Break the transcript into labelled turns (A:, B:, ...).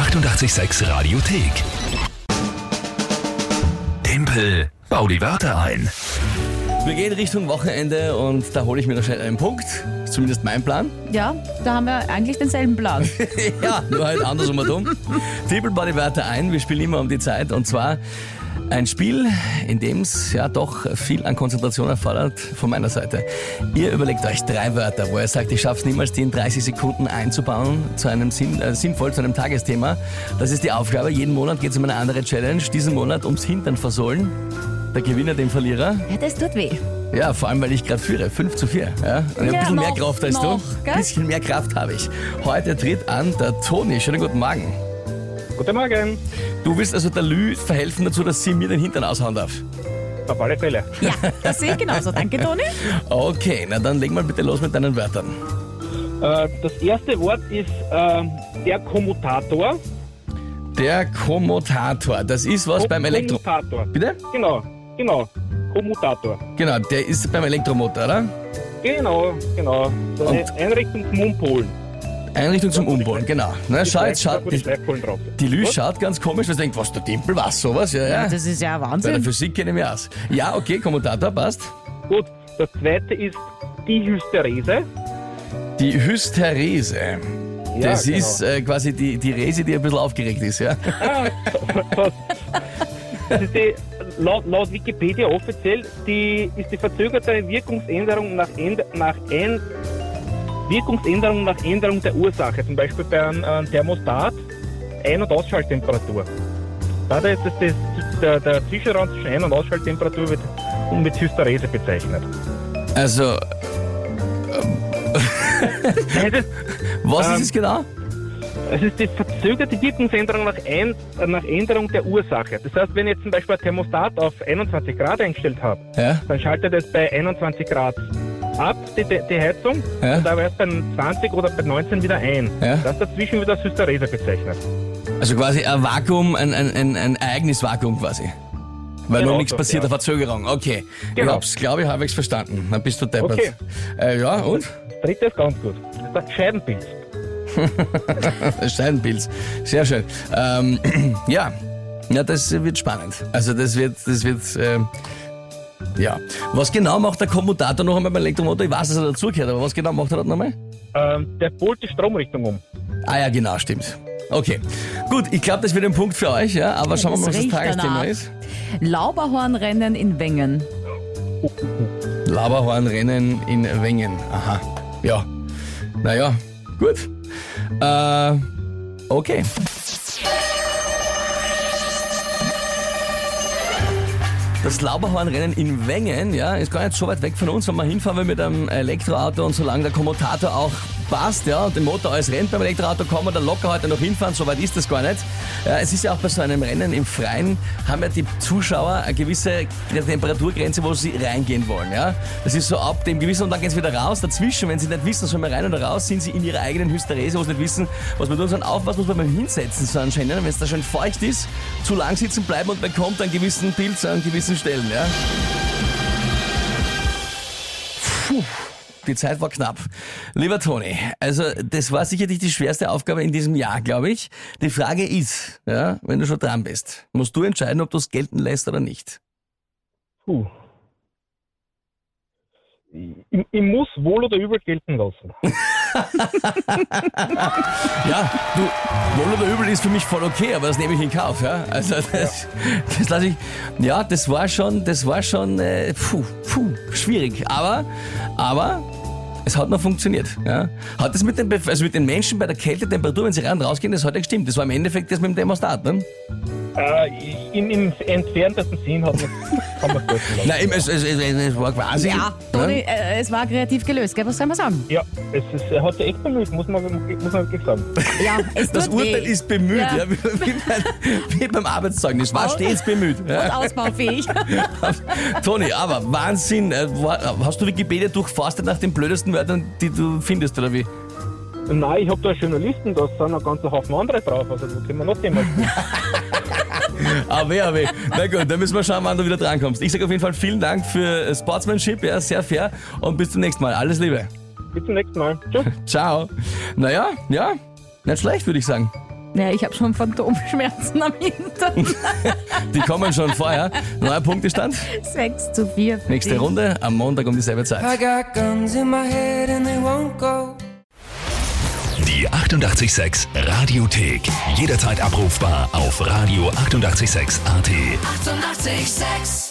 A: 886 Radiothek. Tempel, bau die Wörter ein.
B: Wir gehen Richtung Wochenende und da hole ich mir noch schnell einen Punkt. Ist zumindest mein Plan.
C: Ja, da haben wir eigentlich denselben Plan.
B: ja, nur halt andersrum dumm. Triple bau die Wörter ein. Wir spielen immer um die Zeit und zwar ein Spiel, in dem es ja doch viel an Konzentration erfordert von meiner Seite. Ihr überlegt euch drei Wörter, wo ihr sagt, ich schaffe es niemals, die in 30 Sekunden einzubauen zu einem Sinn, äh, sinnvoll, zu einem Tagesthema. Das ist die Aufgabe. Jeden Monat geht es um eine andere Challenge. Diesen Monat ums Hintern versohlen. Der Gewinner, dem Verlierer.
C: Ja, das tut weh.
B: Ja, vor allem, weil ich gerade führe. 5 zu 4. Ja? Und ich habe ein
C: Ja,
B: bisschen mehr
C: noch,
B: Kraft als
C: noch,
B: du. Ein bisschen mehr Kraft habe ich. Heute tritt an der Toni. Schönen guten Morgen.
D: Guten Morgen.
B: Du willst also der Lü verhelfen dazu, dass sie mir den Hintern aushauen darf.
D: Auf alle Fälle.
C: Ja, das sehe ich genauso. Danke, Toni.
B: Okay, na dann leg mal bitte los mit deinen Wörtern.
D: Äh, das erste Wort ist äh, der Kommutator.
B: Der Kommutator. Das ist was beim Elektro...
D: Kommutator.
B: Bitte?
D: Genau, genau. Kommutator.
B: Genau, der ist beim Elektromotor, oder?
D: Genau, genau. So eine
B: Und-
D: Einrichtung zum Umpolen.
B: Einrichtung zum Umbauen, genau. Na, schau, jetzt schaut,
D: die
B: die, Lü schaut ganz komisch, weil sie denkt, was, der Tempel, was, sowas? Ja, ja.
C: Das ist ja
B: Bei der
C: Wahnsinn.
B: Physik kenne ich mich aus. Ja, okay, Kommutator, passt.
D: Gut, das zweite ist die Hysterese.
B: Die Hysterese.
D: Ja,
B: das
D: genau.
B: ist äh, quasi die, die Rese, die ein bisschen aufgeregt ist, ja?
D: Das ist die, laut, laut Wikipedia offiziell, die ist die verzögerte Wirkungsänderung nach, Änd- nach ein, Wirkungsänderung nach Änderung der Ursache. Zum Beispiel bei einem Thermostat Ein- und Ausschalttemperatur. Da ist das, das, der, der Zwischenraum zwischen Ein- und Ausschalttemperatur wird mit Hysterese bezeichnet.
B: Also,
D: Es ist,
B: was
D: Ähm,
B: ist es genau?
D: es ist die verzögerte Wirkungsänderung nach, ein, nach Änderung der Ursache. Das heißt, wenn ich jetzt zum Beispiel ein Thermostat auf 21 Grad eingestellt habe,
B: Ja?
D: dann schaltet es bei 21 Grad ab, die, die Heizung,
B: Ja.
D: und aber erst bei 20 oder bei 19 wieder ein.
B: Ja.
D: Das dazwischen wird als Hysterese bezeichnet.
B: Also quasi ein Vakuum, ein, ein, ein, ein Ereignisvakuum quasi. Weil
D: Genau
B: noch nichts
D: so,
B: passiert,
D: ja.
B: eine Verzögerung. Okay. Ich
D: Genau.
B: hab's, glaube ich, halbwegs verstanden. Dann bist du deppert.
D: Okay.
B: Äh, ja, und?
D: Das dritte ist ganz gut. Das ist das Scheidenpilz.
B: Scheidenpilz. Sehr schön. Ähm, ja. ja, das wird spannend. Also das wird, das wird, ähm, ja. Was genau macht der Kommutator noch einmal beim Elektromotor? Ich weiß, dass er dazugehört, aber was genau macht er dort nochmal?
D: Ähm, der polt die Stromrichtung um.
B: Ah ja, genau, stimmt. Okay. Gut, ich glaube, das wird ein Punkt für euch, ja. Aber schauen wir mal, was
C: Das
B: Tagesthema
C: danach.
B: ist.
C: Lauberhornrennen in Wengen.
B: Laberhornrennen in Wengen. Aha. Ja. Naja, gut. Äh, okay. Das Lauberhornrennen in Wengen, ja, ist gar nicht so weit weg von uns, wenn wir hinfahren will mit einem Elektroauto und solange der Kommutator auch passt, ja, und der Motor alles rennt beim Elektroauto, kann man da locker heute noch hinfahren, so weit ist das gar nicht. Ja, es ist ja auch bei so einem Rennen im Freien, haben ja die Zuschauer eine gewisse Temperaturgrenze, wo sie reingehen wollen, ja. Das ist so ab dem gewissen und dann gehen sie wieder raus. Dazwischen, wenn sie nicht wissen, soll man rein oder raus, sind sie in ihrer eigenen Hysterese, wo sie nicht wissen, was man tun soll. Aufpassen muss man beim Hinsetzen, so anscheinend, wenn es da schön feucht ist, zu lang sitzen bleiben und man kommt einen gewissen Pilz an gewissen Stellen, ja. Puh. Die Zeit war knapp. Lieber Toni, also das war sicherlich die schwerste Aufgabe in diesem Jahr, glaube ich. Die Frage ist, ja, wenn du schon dran bist, musst du entscheiden, ob du es gelten lässt oder nicht.
D: Puh. Ich, ich muss wohl oder übel gelten lassen.
B: Ja, du, wohl oder übel ist für mich voll okay, aber das nehme ich in Kauf, ja. Also das, das lasse ich. Ja, das war schon, das war schon, äh, puh, puh, schwierig. Aber, aber es hat noch funktioniert. Ja. Hat das mit den, Bef- also mit den Menschen bei der Kältetemperatur, wenn sie rein und rausgehen, das hat ja gestimmt. Das war im Endeffekt das mit dem Thermostat, ne?
D: Äh, im, Im entferntesten Sinn hat man, kann man es.
B: Nein, es, es, es, es war quasi.
C: Ja, Toni, äh, es war kreativ gelöst, gell? Was soll man sagen?
D: Ja, es ist, er hat sich echt bemüht, muss man, muss man wirklich sagen.
C: Ja, es
B: Das
C: tut
B: Urteil
C: weh.
B: ist bemüht, ja.
C: Ja.
B: wie, wie, beim, wie beim Arbeitszeugnis. War stets bemüht. Ja.
C: Und ausbaufähig.
B: Toni, aber Wahnsinn. Äh, war- Hast du Wikipedia durchforstet nach den blödesten Wörtern, die du findest, oder wie?
D: Nein, ich habe da Journalisten, da sind noch ganz Haufen andere drauf, also da können wir noch
B: weh, ah, weh. Na gut, dann müssen wir schauen, wann du wieder drankommst. Ich sage auf jeden Fall vielen Dank für Sportsmanship, ja, sehr fair. Und bis zum nächsten Mal. Alles Liebe.
D: Bis zum nächsten Mal. Tschüss.
B: Ciao. Naja, ja, nicht schlecht, würde ich sagen.
C: Ja, ich habe schon Phantomschmerzen am Hintern.
B: Die kommen schon vorher. Neuer Punktestand.
C: 6 zu 4. für
B: Nächste
C: dich.
B: Runde am Montag um dieselbe Zeit.
E: I got guns in my head and they won't go.
A: Die 886 Radiothek. Jederzeit abrufbar auf radio886.at. 886!
E: 886